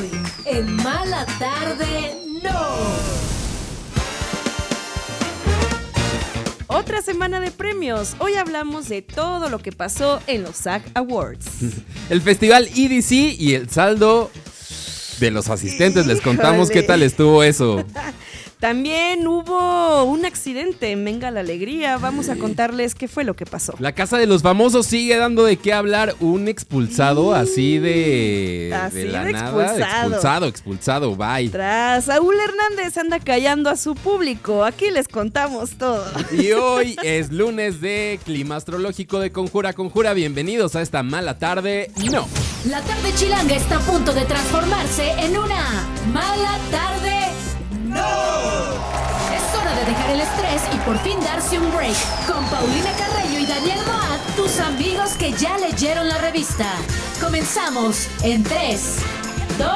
Hoy, en Mala Tarde, no. Otra semana de premios. Hoy hablamos de todo lo que pasó en los SAG Awards. El festival EDC y el saldo de los asistentes. Les contamos qué tal estuvo eso. También hubo un accidente en Venga la Alegría. Vamos a contarles qué fue lo que pasó. La casa de los famosos sigue dando de qué hablar. Un expulsado así de. Así de la de nada. expulsado. Expulsado, expulsado, bye. Tras Saúl Hernández anda callando a su público. Aquí les contamos todo. Y hoy es lunes de clima astrológico de Conjura Conjura. Bienvenidos a esta mala tarde. No. La tarde chilanga está a punto de transformarse en una mala tarde. ¡No! Es hora de dejar el estrés y por fin darse un break. Con Paulina Carreño y Daniel Moat, tus amigos que ya leyeron la revista. Comenzamos en 3, 2,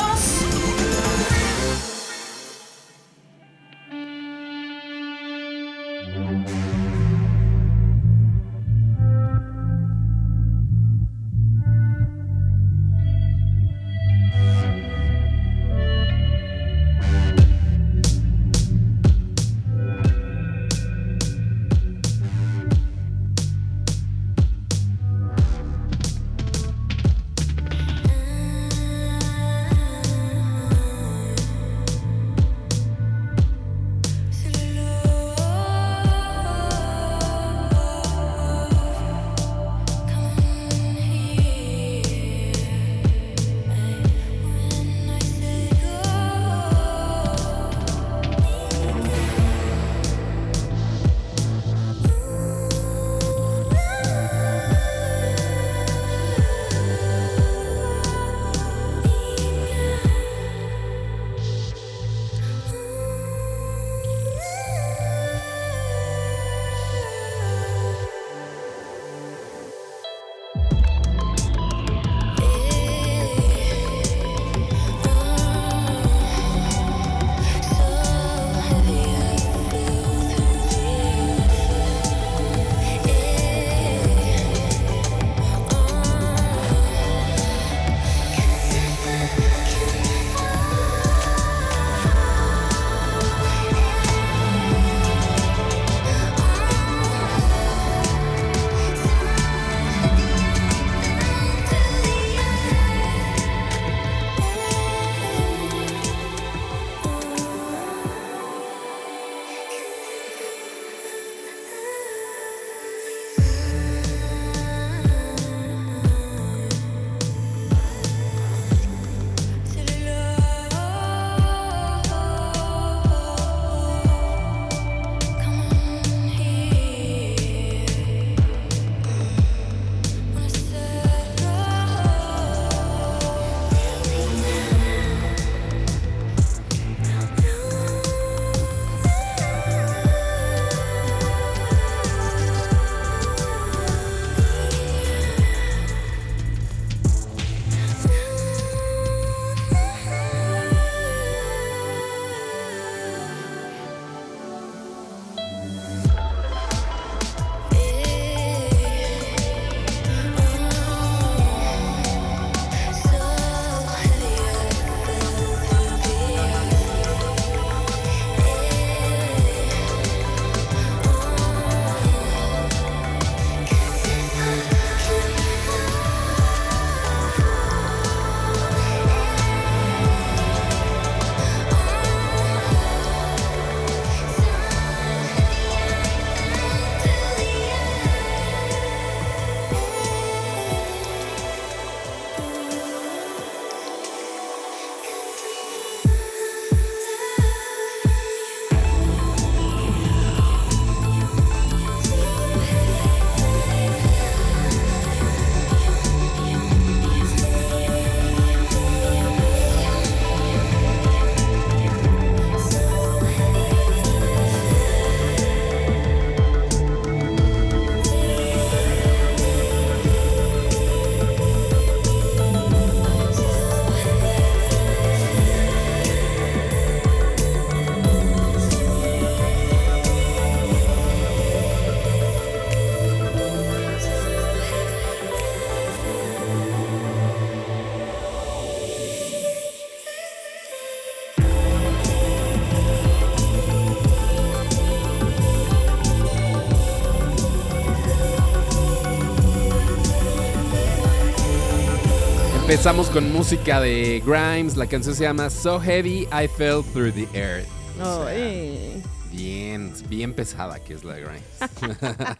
Empezamos con música de Grimes. La canción se llama So Heavy I Fell Through the Earth. O sea, Ay. Bien, bien pesada que es la de Grimes.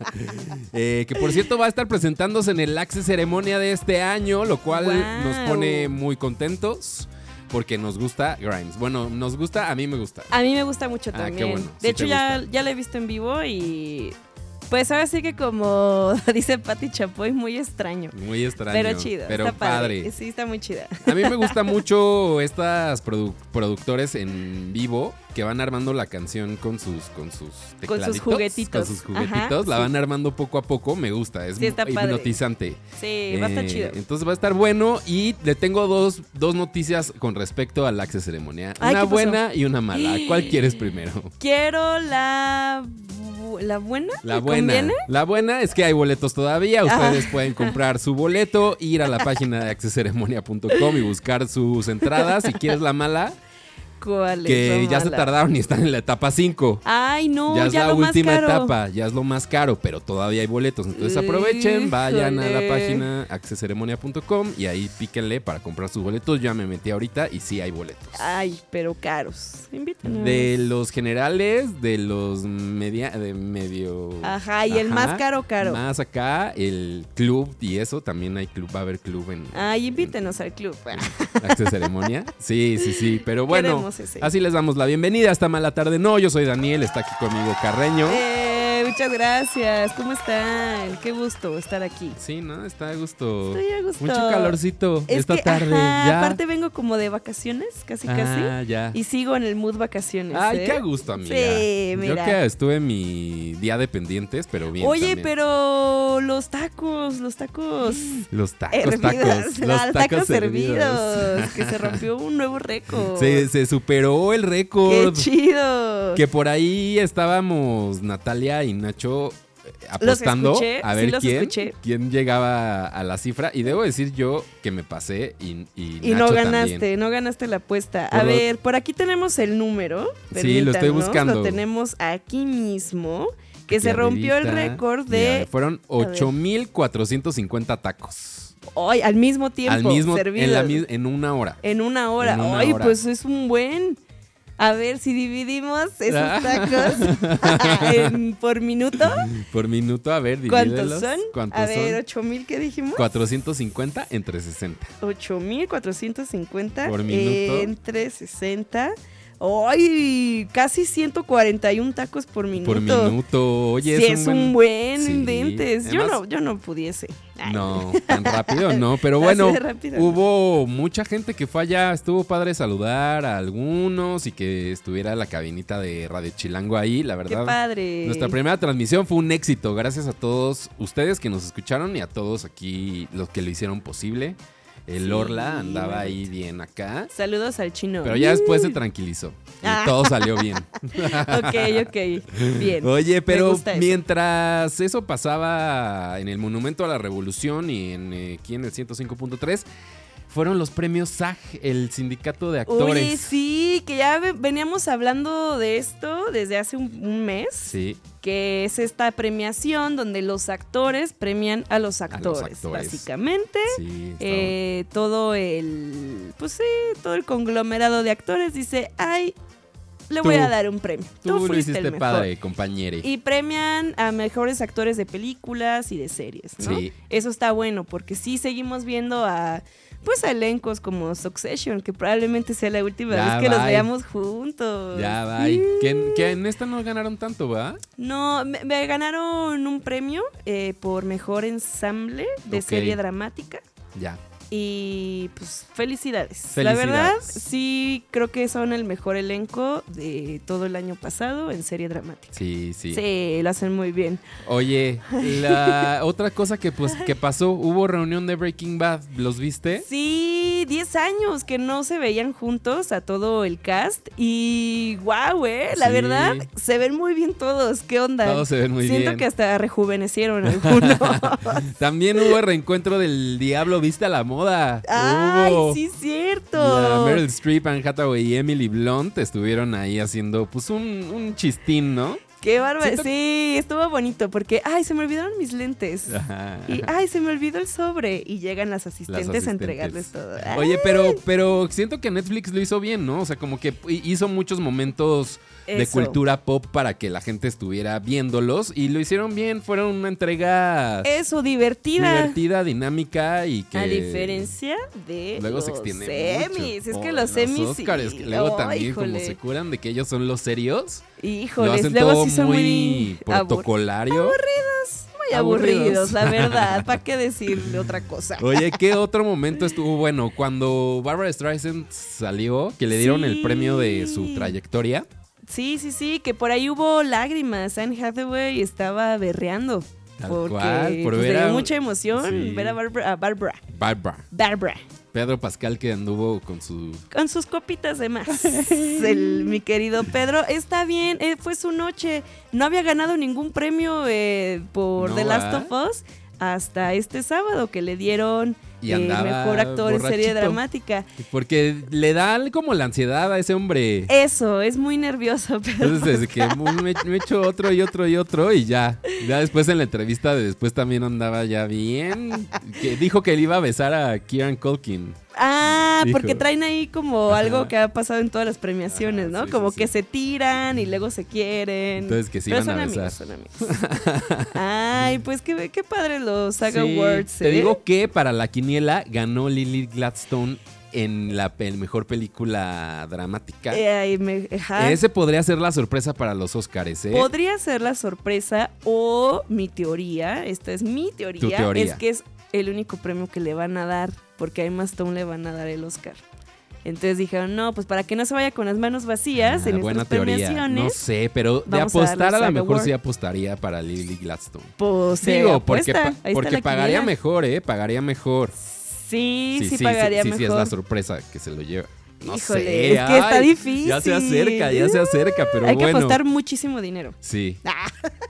Eh, que por cierto va a estar presentándose en el Axe Ceremonia de este año, lo cual Wow. nos pone muy contentos porque nos gusta Grimes. Bueno, nos gusta, a mí me gusta. A mí me gusta mucho Ah, qué también. sí De hecho, ya, ya la he visto en vivo y. Pues ahora sí que como dice Patti Chapoy, muy extraño. Muy extraño. Pero chido, Pero está padre. padre. Sí, está muy chida. A mí me gusta mucho estas produ- productores en vivo que van armando la canción con sus con sus Con sus tecladitos, juguetitos. Con sus juguetitos, Ajá, la sí. van armando poco a poco, me gusta, es Sí, está padre. hipnotizante. Sí, va a estar Eh, chido. Entonces va a estar bueno y le tengo dos, dos noticias con respecto al Axe Ceremonia. Ay, una buena y una mala. ¿Cuál quieres primero? Quiero la. ¿La buena? La ¿Me buena. conviene? La buena es que hay boletos todavía. Ah. Ustedes pueden comprar su boleto, ir a la página de accesceremonia.com y buscar sus entradas. Si quieres la mala, ¿Cuál es que ya se tardaron y están en la etapa 5. Ay, no, ya ya, es la última etapa, ya es lo más caro, pero todavía hay boletos. Entonces aprovechen, vayan a la página accesceremonia.com y ahí píquenle para comprar sus boletos. Ya me metí ahorita y sí hay boletos. Ay, pero caros. Invítanos. De los generales, de los media, de medio. Ajá, y el más caro, caro. Más acá, el club y eso, también hay club, va a haber club en Ay, invítenos al club. Access Ceremonia. Sí, sí, sí. Pero bueno, Así les damos la bienvenida a esta mala tarde. No, yo soy Daniel, está aquí conmigo Carreño. Eh, muchas gracias. ¿Cómo están? Qué gusto estar aquí. Sí, ¿no? Está a gusto. Estoy a gusto. Mucho calorcito Es esta que, tarde. ajá, ya. aparte vengo como de vacaciones, casi ah, casi. ya. Y sigo en el mood vacaciones. Ay, ¿eh? qué gusto, amiga. Sí, Yo mira. que estuve en mi día de pendientes, pero bien. Oye, también. pero los tacos, los tacos. Los tacos, hervidos, tacos. Los ah, tacos, servidos. hervidos. que se rompió un nuevo récord. Se, se superó el ¡Qué récord. chido! Que por ahí estábamos Natalia y Nacho eh, apostando escuché, a ver quién, llegaba a la cifra. Y debo decir yo que me pasé y, y, Y no ganaste, también. no ganaste la apuesta. Por a ver, por aquí tenemos el número. Sí, lo estoy buscando. Lo tenemos aquí mismo. Que se rompió el récord Mira, de. fueron ver. 8,450 tacos. Ay, al mismo tiempo. al mismo en, la en una hora. En una hora. En una Ay, hora. pues es un buen. A ver si dividimos esos Ah. tacos en- por minuto. Por minuto, a ver, ¿Cuántos divídelos. son? ¿Cuántos a ver, son? 8000, ¿qué dijimos? 450 entre 60. 8450 Por minuto. entre 60. ¡Ay! Casi 141 tacos por minuto. Por minuto. Oye, sí, es un buen. buen Sí. inventes. Yo no, yo no pudiese. Ay, No, tan rápido no, pero bueno, no. hubo mucha gente que fue allá, estuvo padre saludar a algunos y que estuviera la cabinita de Radio Chilango ahí, la Qué verdad. padre. Nuestra primera transmisión fue un éxito, gracias a todos ustedes que nos escucharon y a todos aquí los que lo hicieron posible. El Sí, Orla andaba ahí bien acá, Saludos al chino. pero ya después se tranquilizó y Ah. todo salió bien. ok, ok. Bien. Oye, pero eso. mientras eso pasaba en el Monumento a la Revolución y en, eh, aquí en el 105.3, fueron los premios SAG, el sindicato de actores. Oye, sí, que ya ve- veníamos hablando de esto desde hace un, un mes. Sí, que es esta premiación donde los actores premian a los actores, actores. básicamente. sí. Eh, todo el, pues sí, todo el conglomerado de actores dice, ay, le voy a dar un premio. Tú, Tú, lo fuiste hiciste el mejor. padre, compañere. Y premian a mejores actores de películas y de series, ¿no? Sí. Eso está bueno porque sí seguimos viendo a pues a elencos como Succession, que probablemente sea la última Ya, vez que los veamos juntos. Ya, bye. Que, en- que en esta no ganaron tanto, ¿va? No, me, me ganaron un premio eh, por mejor ensamble de serie dramática. Ya. Y pues felicidades. La verdad, sí creo que son el mejor elenco de todo el año pasado en serie dramática. Sí, sí. Sí, lo hacen muy bien. Oye, la otra cosa que pues que pasó, hubo reunión de Breaking Bad, ¿los viste? Sí, 10 años que no se veían juntos a todo el cast. Y wow, eh, la Sí. verdad, se ven muy bien todos. ¿Qué onda? Todos se ven muy Siento bien. que hasta rejuvenecieron algunos. También hubo reencuentro del Diablo Viste a la Moda. ¡Ay, Hubo sí, cierto! La Meryl Streep, Anne Hathaway y Emily Blunt estuvieron ahí haciendo pues un, un chistín, ¿no? Qué bárbaro. Siento- Sí, estuvo bonito porque, ay, se me olvidaron mis lentes. Ajá. Y, ay, se me olvidó el sobre. Y llegan las asistentes, asistentes. a entregarles todo. Oye, pero, pero siento que Netflix lo hizo bien, ¿no? O sea, como que hizo muchos momentos de cultura pop para que la gente estuviera viéndolos y lo hicieron bien. Fueron una entrega Eso, divertida. divertida, dinámica y que. A diferencia de Luego los se extiende semis. mucho. Es que Oh, los semis. Sí. que luego Oh, también como híjole. se curan de que ellos son los serios. lo Híjoles, hacen luego todo sí son muy muy, abur- protocolario. muy aburridos. aburridos, la verdad. ¿Para qué decirle otra cosa? Oye, ¿qué otro momento estuvo bueno? Cuando Barbara Streisand salió, que le dieron el premio de su trayectoria. Sí, sí, sí, que por ahí hubo lágrimas. Anne Hathaway estaba berreando. Tal porque cual, por pues, ver a- mucha emoción sí. ver a Barbara, a Barbara. Barbara. Barbara. Pedro Pascal que anduvo con su... Con sus copitas de más. El- mi querido Pedro. Está bien, eh, fue su noche. No había ganado ningún premio eh, por No, The Last ¿va? of Us hasta este sábado que le dieron Y eh, mejor actor en serie dramática. Porque le da como la ansiedad a ese hombre. Eso, es muy nervioso, pero Entonces desde que me, me echo otro y otro y otro y ya. Ya después en la entrevista de después también andaba ya bien. Que dijo que le iba a besar a Kieran Culkin. Ah, porque traen ahí como Ajá. algo que ha pasado en todas las premiaciones, Ajá, ¿no? sí, como sí, que sí. se tiran y luego se quieren. Entonces que se Pero iban son a amigos, besar. son amigos. Ay, pues qué, qué padre los Saga Sí, Awards. Te ¿eh? digo que para la quiniela ganó Lily Gladstone en la pe- mejor película dramática. Eh, me-. Ese podría ser la sorpresa para los Oscars, ¿eh? Podría ser la sorpresa o mi teoría, esta es mi teoría, Tu teoría. es que es el único premio que le van a dar, porque a Emma Stone le van a dar el Oscar. Entonces dijeron, no, pues para que no se vaya con las manos vacías Ah, en buena teoría. No sé, pero de a apostar a, Saga mejor sí apostaría para Lily Gladstone. pues Digo, porque, pa- porque pagaría mejor, ¿eh? Pagaría mejor. Sí, sí, sí, pagaría sí, sí, sí, es mejor. la sorpresa que se lo lleva. No Híjole, sé. es que está ay, difícil. Ya se acerca, ya se acerca, pero Hay que bueno. apostar muchísimo dinero. Sí.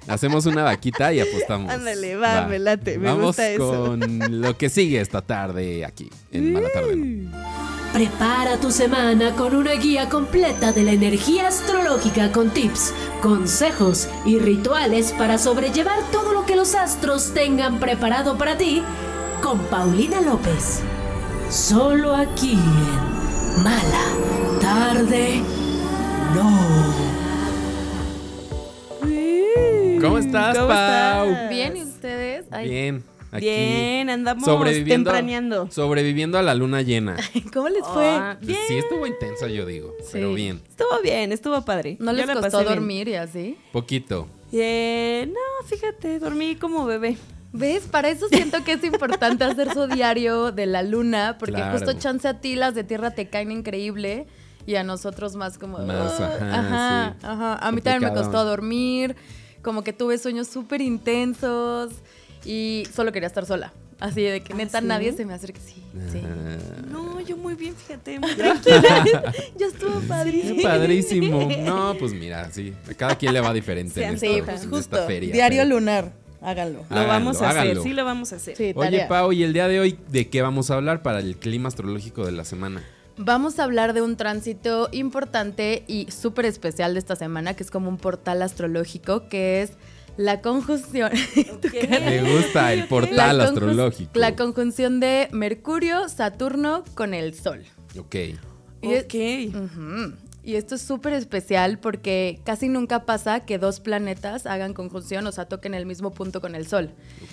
Hacemos una vaquita y apostamos. Ándale, va, me late, me Vamos gusta eso. con lo que sigue esta tarde aquí en Mala Tarde. ¿no? Prepara tu semana con una guía completa de la energía astrológica con tips, consejos y rituales para sobrellevar todo lo que los astros tengan preparado para ti con Paulina López. Solo aquí en Mala Tarde No. ¿Cómo estás, ¿Cómo Pau? estás? Bien, ¿y ustedes? Ay, Bien, aquí. Bien, andamos sobreviviendo, tempraneando. sobreviviendo a la luna llena. ¿Cómo les fue? Ah, Pues bien. Sí, estuvo intensa, yo digo, pero bien. Estuvo bien, estuvo padre. ¿No Yo les la costó bien. dormir y así? Poquito. Eh, no, fíjate, dormí como bebé. ¿Ves? Para eso siento que es importante hacer su diario de la luna, porque Claro. justo chance a ti las de tierra te caen increíble y a nosotros más como... Ajá, ajá, sí. ajá. A mí también me costó dormir, como que tuve sueños súper intensos y solo quería estar sola. Así de que ¿Ah, neta sí? nadie se me acerque. Sí, sí. Ah, No, yo muy bien, fíjate, muy tranquila. Ya estuvo padrísimo. padrísimo. No, pues mira, sí. A cada quien le va diferente Se en esta, Sí, pues en justo. esta feria. Diario pero- lunar. Háganlo. Lo Háganlo, vamos a háganlo. hacer, sí lo vamos a hacer. Sí, Oye. Pau, ¿y el día de hoy de qué vamos a hablar para el clima astrológico de la semana? Vamos a hablar de un tránsito importante y súper especial de esta semana, que es como un portal astrológico, que es la conjunción. Me gusta el portal la astrológico. La conjunción de Mercurio, Saturno con el Sol. Ok. Y es- Ok. Ujú. Y esto es súper especial porque casi nunca pasa que dos planetas hagan conjunción, o sea, toquen el mismo punto con el Sol.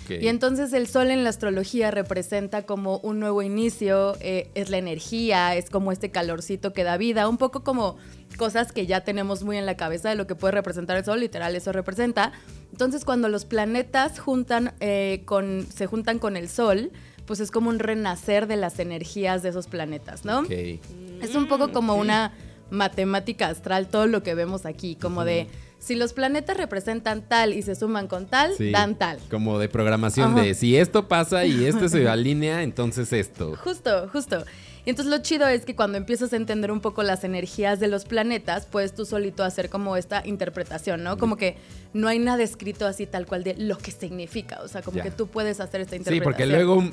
Y entonces el sol en la astrología representa como un nuevo inicio, eh, es la energía, es como este calorcito que da vida, un poco como cosas que ya tenemos muy en la cabeza de lo que puede representar el sol, literal eso representa. Entonces cuando los planetas juntan, eh, con, se juntan con el sol, pues es como un renacer de las energías de esos planetas, ¿no? Es un poco como una matemática astral, todo lo que vemos aquí, como de si los planetas representan tal y se suman con tal, Sí. dan tal. Como de programación Ajá. de si esto pasa y este se alinea, entonces esto. Justo, justo. Y entonces lo chido es que cuando empiezas a entender un poco las energías de los planetas, puedes tú solito hacer como esta interpretación, ¿no? Como que no hay nada escrito así tal cual de lo que significa. O sea, como Ya. que tú puedes hacer esta Sí, interpretación. porque luego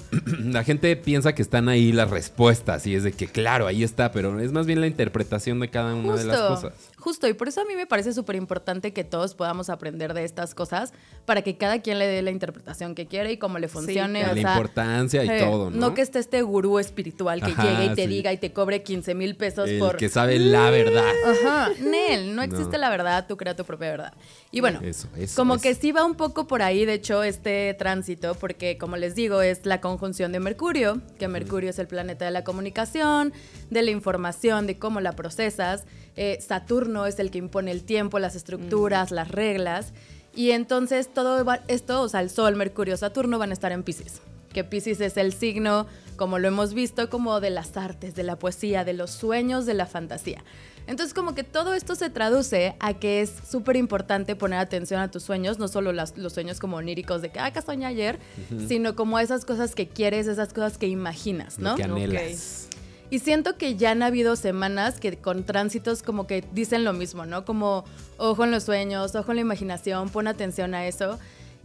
la gente piensa que están ahí las respuestas y es de que claro, ahí está, pero es más bien la interpretación de cada una de las cosas. Justo, y por eso a mí me parece súper importante que todos podamos aprender de estas cosas para que cada quien le dé la interpretación que quiere y cómo le funcione. claro. o la sea, importancia y eh, todo, ¿no? que esté este gurú espiritual que Ajá, llegue y te sí. diga y te cobre 15 mil pesos El por... que sabe la verdad. Ajá, Nel, no existe No. la verdad, tú crea tu propia verdad. Y bueno, Eso, eso, como eso. que sí va un poco por ahí, de hecho, este tránsito, porque como les digo, es la conjunción de Mercurio, que Mercurio es el planeta de la comunicación, de la información, de cómo la procesas. Eh, Saturno es el que impone el tiempo, las estructuras, las reglas. Y entonces todo va- esto, o sea, el Sol, Mercurio, Saturno van a estar en Pisces. Que Pisces es el signo, como lo hemos visto, como de las artes, de la poesía, de los sueños, de la fantasía. Entonces, como que todo esto se traduce a que es súper importante poner atención a tus sueños, no solo las- los sueños como oníricos de que, ah, que soñé ayer, sino como esas cosas que quieres, esas cosas que imaginas, ¿no? Que anhelas. Y siento que ya han habido semanas que con tránsitos como que dicen lo mismo, ¿no? Como ojo en los sueños, ojo en la imaginación, pon atención a eso.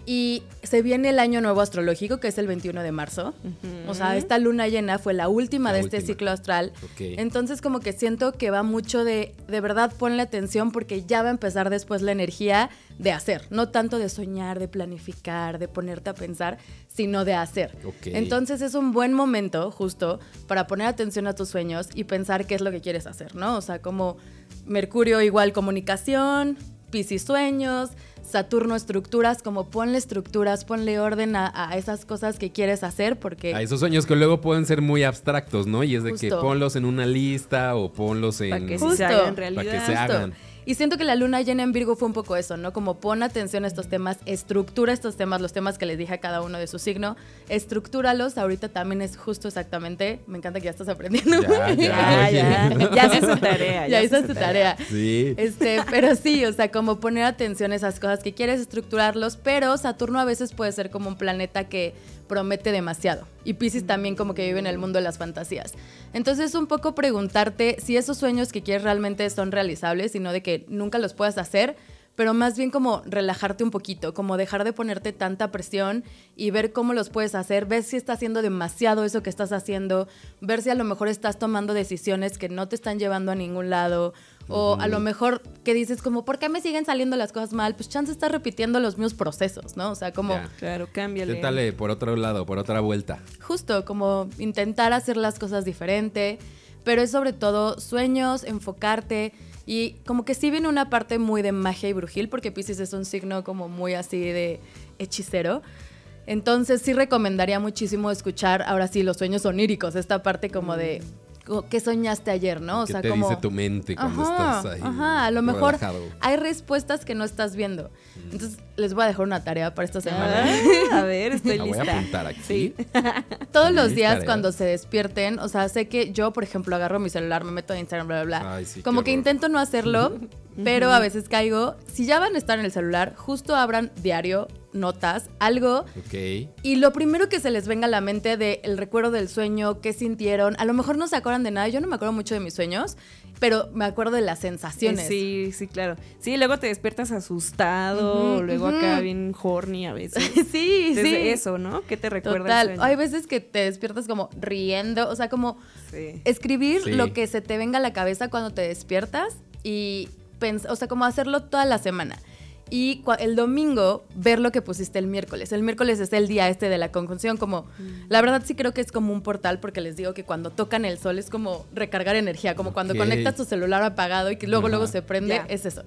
Y se viene el año nuevo astrológico, que es el 21 de marzo. O sea, esta luna llena fue la última La de este ciclo astral. Entonces como que siento que va mucho de, de verdad ponle atención porque ya va a empezar después la energía de hacer. No tanto de soñar, de planificar, de ponerte a pensar, sino de hacer. Entonces es un buen momento justo para poner atención a tus sueños y pensar qué es lo que quieres hacer, ¿no? O sea, como Mercurio igual comunicación, Piscis sueños, Saturno estructuras, como ponle estructuras, ponle orden a, a esas cosas que quieres hacer porque... A esos sueños que luego pueden ser muy abstractos, ¿no? Y es de que ponlos en una lista o ponlos en... Para que sí Justo. se hagan Para realidad. que se Justo. hagan. Y siento que la luna llena en Virgo fue un poco eso, ¿no? Como pon atención a estos temas, estructura estos temas, los temas que les dije a cada uno de su signo, estructúralos. Ahorita también es justo exactamente, me encanta que ya estás aprendiendo. Ya, Ya, ya. Ya hace su tarea. ya hice su tu tarea. Sí. Este, pero sí, o sea, como poner atención a esas cosas que quieres estructurarlos, pero Saturno a veces puede ser como un planeta que promete demasiado. Y Pisces también como que vive en el mundo de las fantasías. Entonces, un poco preguntarte si esos sueños que quieres realmente son realizables y no de que nunca los puedas hacer, pero más bien como relajarte un poquito, como dejar de ponerte tanta presión y ver cómo los puedes hacer, ver si está haciendo demasiado eso que estás haciendo, ver si a lo mejor estás tomando decisiones que no te están llevando a ningún lado, o a lo mejor que dices como, ¿por qué me siguen saliendo las cosas mal? Pues chance estás repitiendo los mismos procesos, ¿no? O sea, como Ya. Claro, cámbiale. Inténtale por otro lado, por otra vuelta. justo como intentar hacer las cosas diferente, pero es sobre todo sueños, enfocarte y como que sí viene una parte muy de magia y brujil porque Pisces es un signo como muy así de hechicero. Entonces sí recomendaría muchísimo escuchar ahora sí los sueños oníricos, esta parte como de co- qué soñaste ayer, ¿no? O ¿Qué sea, te como dice tu mente cuando Ajá, estás ahí? Ajá, a lo mejor relajado? hay respuestas que no estás viendo. Entonces les voy a dejar una tarea para esta semana. Ah, a ver, estoy La voy a lista. apuntar aquí. Sí. Todos los días tareas. cuando se despierten, o sea, sé que yo, por ejemplo, agarro mi celular, me meto a Instagram, bla, bla, bla. Ay, sí, Como que horror. intento no hacerlo, pero a veces caigo. Si ya van a estar en el celular, justo abran diario, notas, algo. Ok. Y lo primero que se les venga a la mente de el recuerdo del sueño, qué sintieron, a lo mejor no se acuerdan de nada, yo no me acuerdo mucho de mis sueños, pero me acuerdo de las sensaciones. Sí, sí, claro. Sí, luego te despiertas asustado, luego ujú. acá bien horny a veces. sí, Entonces, sí. eso, ¿no? ¿Qué te recuerda el Total. sueño? Hay veces que te despiertas como riendo, o sea, como Sí. escribir Sí. lo que se te venga a la cabeza cuando te despiertas y o sea, como hacerlo toda la semana. Y el domingo ver lo que pusiste el miércoles. El miércoles es el día este de la conjunción, como la verdad sí creo que es como un portal porque les digo que cuando tocan el sol es como recargar energía, como cuando conectas tu celular apagado y que luego luego se prende, es eso.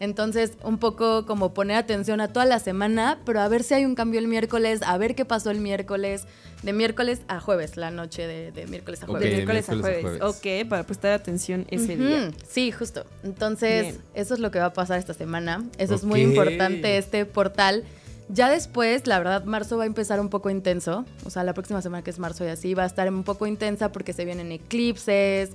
Entonces, un poco como poner atención a toda la semana, pero a ver si hay un cambio el miércoles, a ver qué pasó el miércoles, de miércoles a jueves, la noche de, de miércoles a Ok, De jueves. miércoles, a, miércoles a jueves. jueves. Ok, para prestar atención ese día. Sí, justo. Entonces, Bien. eso es lo que va a pasar esta semana. Eso es muy importante, este portal. Ya después, la verdad, marzo va a empezar un poco intenso. O sea, la próxima semana que es marzo y así va a estar un poco intensa porque se vienen eclipses,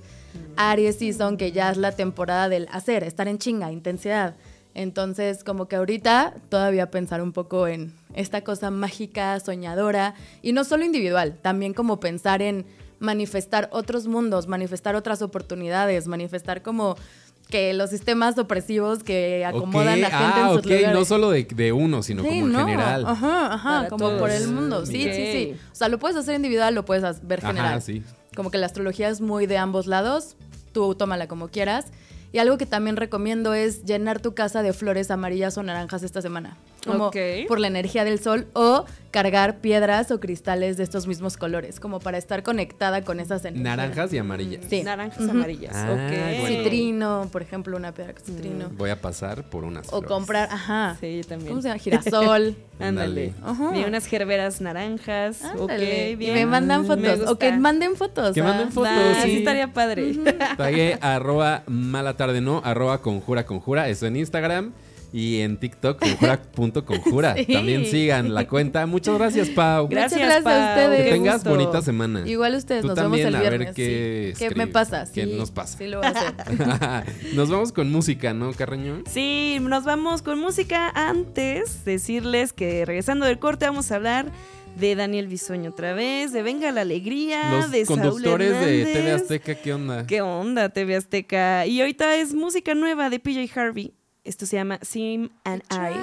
Aries Season, que ya es la temporada del hacer, estar en chinga, intensidad. Entonces, como que ahorita todavía pensar un poco en esta cosa mágica, soñadora, y no solo individual, también como pensar en manifestar otros mundos, manifestar otras oportunidades, manifestar como que los sistemas opresivos que acomodan Ok, a gente ah, en sus ok, lugares. no solo de, de uno, sino Sí, como en no, general. Ajá, ajá, Para como por el mundo. Sí, sí, sí. O sea, lo puedes hacer individual, lo puedes ver Ajá, general. sí. Como que la astrología es muy de ambos lados. Tú tómala como quieras. Y algo que también recomiendo es llenar tu casa de flores amarillas o naranjas esta semana. Como por la energía del sol o cargar piedras o cristales de estos mismos colores, como para estar conectada con esas energías. Naranjas y amarillas. Sí. Naranjas Ujú. amarillas. Ah, bueno. Citrino, por ejemplo, una piedra con citrino. Voy a pasar por unas O flores. comprar, ajá. Sí, yo también. ¿Cómo se llama? Girasol. Ándale. Unas gerberas naranjas. Ándale. Ok, bien. Y me mandan Me fotos. O que manden fotos. Que ah. manden fotos. Ah, sí. sí estaría padre. Tagué arroba mala tarde no, arroba conjura conjura, eso en Instagram y en TikTok conjura.conjura. Sí. También sigan la cuenta. Muchas gracias, Pau. Gracias, gracias a Pau. ustedes. Que Qué tengas gusto. bonita semana. Igual ustedes, Tú nos también, vemos a el ver viernes. qué sí. ¿Qué escribe- me pasa? qué Sí, nos pasa. Sí, lo voy a hacer. Nos vamos con música, ¿no, Carreño? Sí, nos vamos con música. Antes, decirles que regresando del corte vamos a hablar de Daniel Bisoño otra vez, de Venga la Alegría, Los de Saúl conductores de. TV Azteca, ¿qué onda? ¿Qué onda, TV Azteca? Y ahorita es música nueva de PJ Harvey. Esto se llama Sim and I.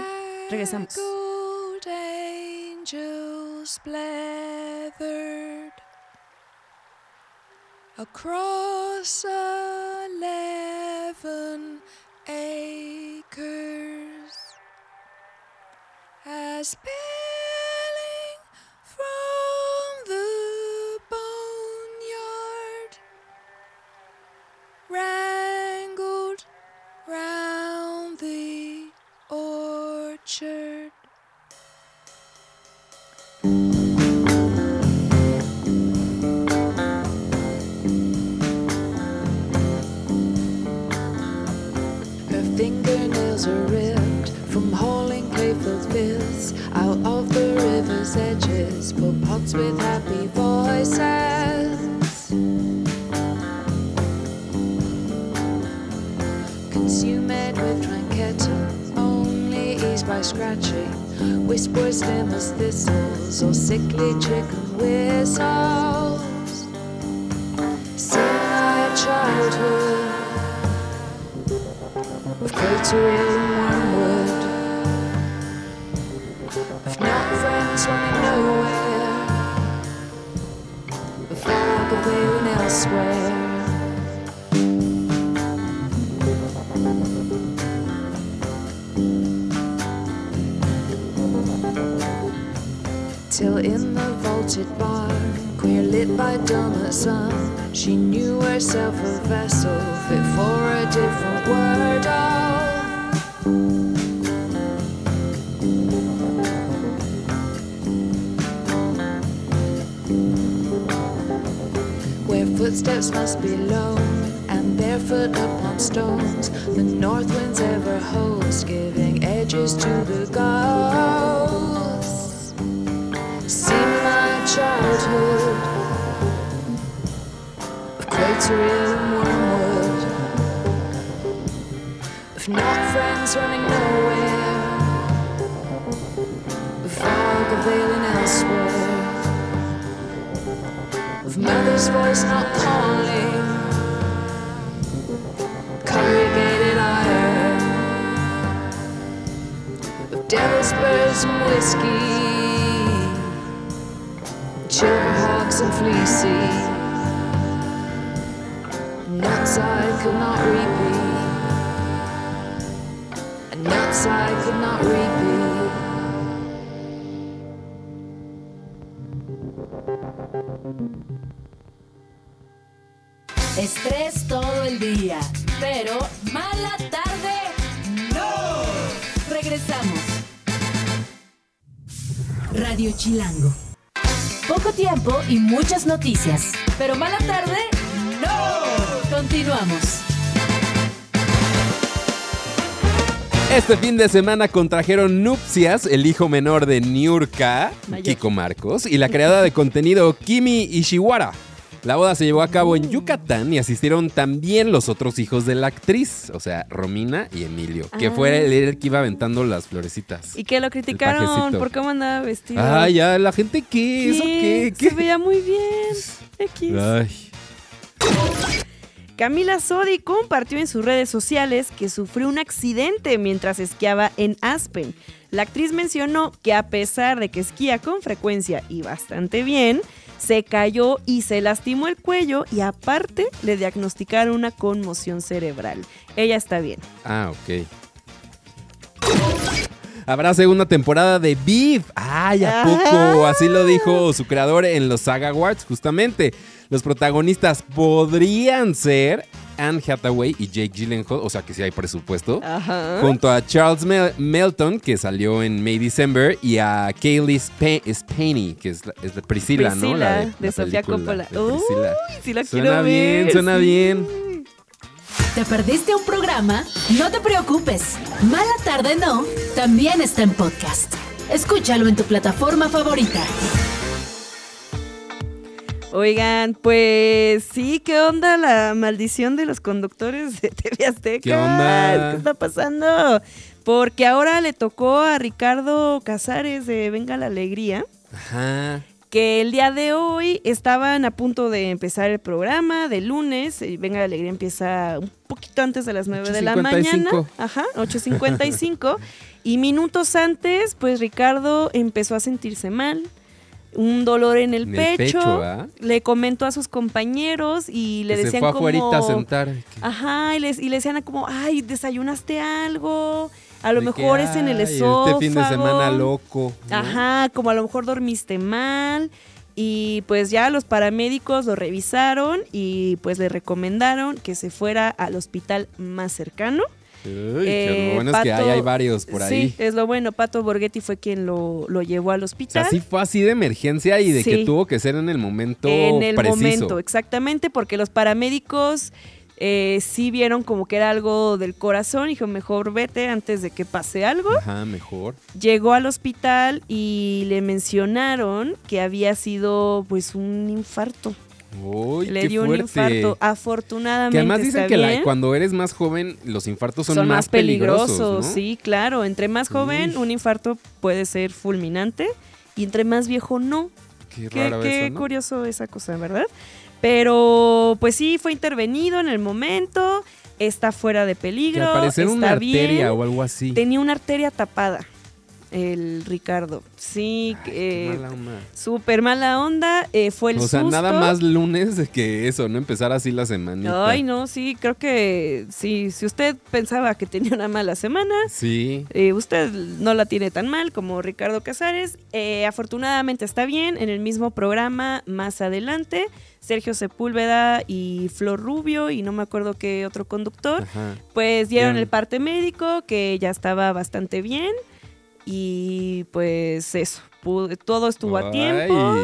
Regresamos. Gold angels blathered across eleven Till in the vaulted barn, queer lit by dawnlit sun, she knew herself a vessel fit for a different world. Oh. Where footsteps must be low and barefoot upon stones, the north wind's ever host, giving edges to the ghosts. Childhood. Of cratery and wormwood, of not friends running nowhere, of fog availing elsewhere, of mother's voice not calling, corrugated iron. Of devil's spurs and whiskey, and fleecy. Not repeat, nuts I could not repeat. Estrés todo el día, pero mala tarde, no. Regresamos. Radio Chilango. Poco tiempo y muchas noticias, pero mala tarde, no. Continuamos. Este fin de semana contrajeron nupcias el hijo menor de Niurka, Kiko Marcos, y la creadora de contenido Kimi Ishiwara. La boda se llevó a cabo en Yucatán y asistieron también los otros hijos de la actriz, o sea, Romina y Emilio, que Ah. fue el, el que iba aventando las florecitas. Y que lo criticaron por cómo andaba vestido. Ah, ya, la gente qué, eso qué, Se veía muy bien. X. Ay. Camila Sodi compartió en sus redes sociales que sufrió un accidente mientras esquiaba en Aspen. La actriz mencionó que a pesar de que esquía con frecuencia y bastante bien, se cayó y se lastimó el cuello y aparte le diagnosticaron una conmoción cerebral. Ella está bien. Ah, ok. Habrá segunda temporada de Beef. ¡Ay, a poco! Así lo dijo su creador en los Saga Awards, justamente. Los protagonistas podrían ser Anne Hathaway y Jake Gyllenhaal, o sea que sí hay presupuesto, Ajá. junto a Charles Mel- Melton, que salió en May December, y a Kaylee Spa- Spaney, que es, la, es la Priscila, ¿no? La de la Sofía película Coppola. de Priscila. Uy, sí la Suena quiero bien, ver, suena sí. bien. ¿Te perdiste un programa? No te preocupes. Mala tarde no, también está en podcast. Escúchalo en tu plataforma favorita. Oigan, pues sí, ¿qué onda la maldición de los conductores de TV Azteca? ¿Qué onda? ¿Qué está pasando? Porque ahora le tocó a Ricardo Casares de Venga la Alegría, Ajá. que el día de hoy estaban a punto de empezar el programa de lunes. y Venga la Alegría empieza un poquito antes de las 9 de la 8:55. mañana. Ajá, 8.55. y minutos antes, pues Ricardo empezó a sentirse mal. Un dolor en el En el pecho. pecho, ¿ah? le comentó a sus compañeros y le Que decían se fue como... afuera a sentar. Ajá, y, les, y le decían como, ay, desayunaste algo, a lo De que, mejor es en el "Ay, esófago. Este fin de semana loco. ¿no? Ajá, como a lo mejor dormiste mal. Y pues ya los paramédicos lo revisaron y pues le recomendaron que se fuera al hospital más cercano. Uy, Eh, lo bueno es que hay, hay varios por ahí. Sí, es lo bueno. Pato Borghetti fue quien lo, lo llevó al O hospital. sea, sí fue así de emergencia y de que tuvo que ser en el momento en el preciso. momento, exactamente, porque los paramédicos eh, sí vieron como que era algo del corazón. Dijo, mejor vete antes de que pase algo. Ajá, mejor. Llegó al hospital y le mencionaron que había sido pues un infarto. Uy, le qué dio un infarto. Afortunadamente. Que además dicen está que la- cuando eres más joven, los infartos son, son, más peligrosos. ¿no? Sí, claro. Entre más joven, Uy. un infarto puede ser fulminante y entre más viejo no. Qué, Qué, raro qué eso, ¿no? curioso esa cosa, ¿verdad? Pero pues sí, fue intervenido en el momento, está fuera de Que peligro, al parecer está una arteria bien. o algo así. Tenía una arteria tapada, el Ricardo. Sí, Ay, eh, mala onda. súper mala onda, eh, fue el O sea, susto. nada más lunes que eso, no empezar así la semanita. Ay, no, sí, creo que sí, si usted pensaba que tenía una mala semana, Sí. Eh, usted no la tiene tan mal como Ricardo Casares. Eh, afortunadamente está bien. En el mismo programa, más adelante, Sergio Sepúlveda y Flor Rubio, y no me acuerdo qué otro conductor, Ajá. pues dieron Bien. el parte médico, que ya estaba bastante bien. Y pues eso, pudo- todo estuvo a tiempo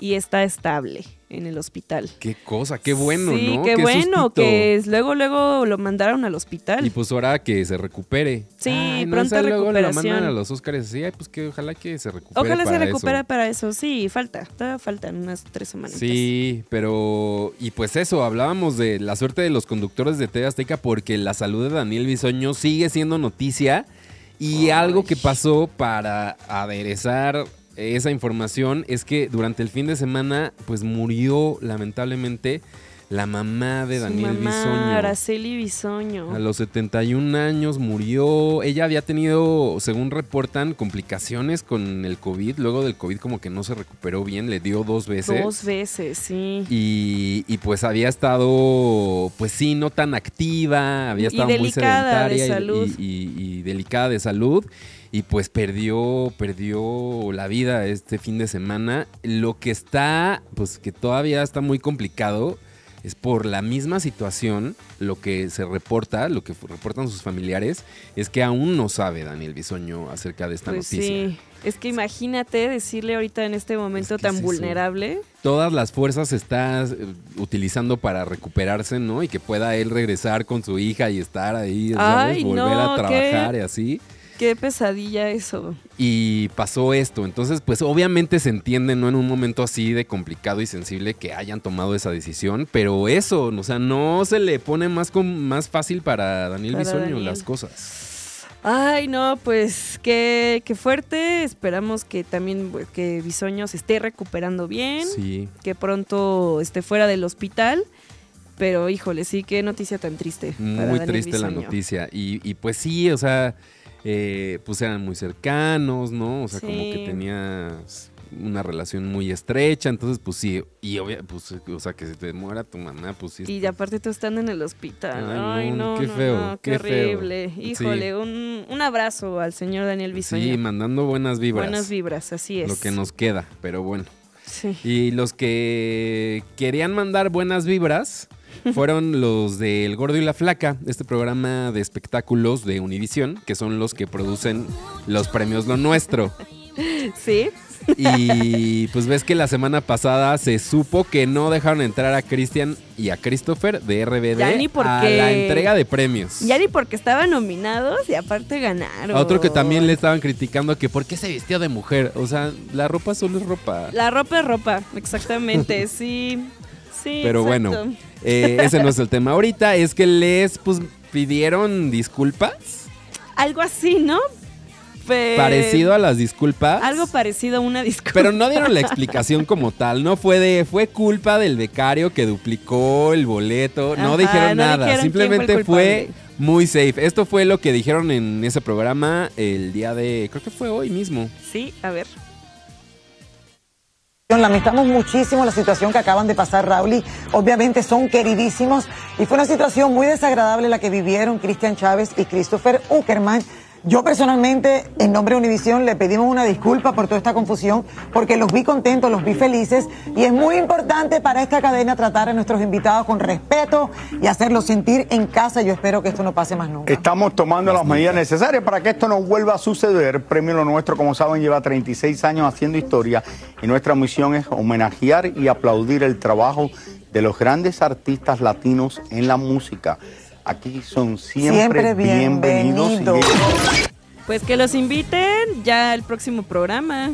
y está estable en el hospital. qué cosa, qué bueno, sí, ¿no? qué, bueno, sustito. que luego, luego lo mandaron al hospital. Y pues ahora que se recupere. Sí, Ay, no, pronta esa luego lo recuperación. mandan a los Oscars así, pues que ojalá que se recupere Ojalá se para recupere eso. para eso. Sí, falta. Todavía faltan unas tres semanas. Sí, pero. Y pues eso, hablábamos de la suerte de los conductores de TV Azteca porque la salud de Daniel Bisoño sigue siendo noticia. Y algo que pasó para aderezar esa información es que durante el fin de semana, pues murió lamentablemente la mamá de Su Daniel mamá, Bisoño. Araceli Bisoño. A los 71 años murió. Ella había tenido, según reportan, complicaciones con el COVID. Luego del COVID como que no se recuperó bien, le dio dos veces. Dos veces, sí. Y, y, pues había estado, pues sí, no tan activa, había Y estado muy de sedentaria y- salud. Y, y- y delicada de salud. Y pues perdió, perdió la vida este fin de semana. Lo que está, pues que todavía está muy complicado, es por la misma situación, lo que se reporta, lo que reportan sus familiares, es que aún no sabe Daniel Bisoño acerca de esta Pues noticia. sí. Es que imagínate decirle ahorita en este momento Es que tan es vulnerable. todas las fuerzas está eh, utilizando para recuperarse, ¿no? Y que pueda él regresar con su hija y estar ahí, Volver no, a trabajar qué- y así. Qué pesadilla eso. Y pasó esto. Entonces, pues obviamente se entiende, ¿no? En un momento así de complicado y sensible que hayan tomado esa decisión. Pero eso, o sea, no se le pone más, com- más fácil para Daniel Para Bisoño Daniel. las cosas. Ay, no, pues qué, qué fuerte. Esperamos que también que Bisoño se esté recuperando bien, Sí. que pronto esté fuera del hospital. Pero híjole, sí, qué noticia tan triste. para Muy Daniel triste la noticia. Y, y pues sí, o sea, eh, pues eran muy cercanos, ¿no? O sea, como que tenías una relación muy estrecha. Entonces, pues sí, y obvia, pues, o sea, que se te muera tu mamá, pues sí. Y aparte tú estando en el hospital. Ay, Ay, no, no, qué no, feo, no, qué, qué feo. horrible. Sí. Híjole, un, un abrazo al señor Daniel Bisoño. Sí, mandando buenas vibras. Buenas vibras, así es. Lo que nos queda, pero bueno. Sí. Y los que querían mandar buenas vibras fueron los de El Gordo y la Flaca, este programa de espectáculos de Univisión, que son los que producen los premios Lo Nuestro. Sí. Y pues ves que la semana pasada se supo que no dejaron entrar a Cristian y a Christopher de RBD Ya ni a la entrega de premios. Ya ni porque estaban nominados y aparte ganaron. A otro que también le estaban criticando que por qué se vistió de mujer. O sea, la ropa solo es ropa. La ropa es ropa, exactamente, sí. Sí. Pero exacto. bueno, eh, ese no es el tema ahorita. Es que les pues, pidieron disculpas. Algo así, ¿no? Pe- Parecido a las disculpas. Algo parecido a una disculpa. Pero no dieron la explicación como tal. No fue de. Fue culpa del becario que duplicó el boleto. No dijeron no nada. dijeron fue Simplemente fue, muy safe. Esto fue lo que dijeron en ese programa el día de. Creo que fue hoy mismo. Sí, a ver. Lamentamos muchísimo la situación que acaban de pasar, Raúl. y Obviamente son queridísimos y fue una situación muy desagradable la que vivieron Cristian Chávez y Christopher Uckerman. Yo personalmente, en nombre de Univisión, le pedimos una disculpa por toda esta confusión, porque los vi contentos, los vi felices, y es muy importante para esta cadena tratar a nuestros invitados con respeto y hacerlos sentir en casa. Yo espero que esto no pase más nunca. Estamos tomando las medidas necesarias para que esto no vuelva a suceder. Premio Lo Nuestro, como saben, lleva 36 años haciendo historia y nuestra misión es homenajear y aplaudir el trabajo de los grandes artistas latinos en la música. Aquí son siempre, Siempre bienvenidos. Pues que los inviten ya al próximo programa.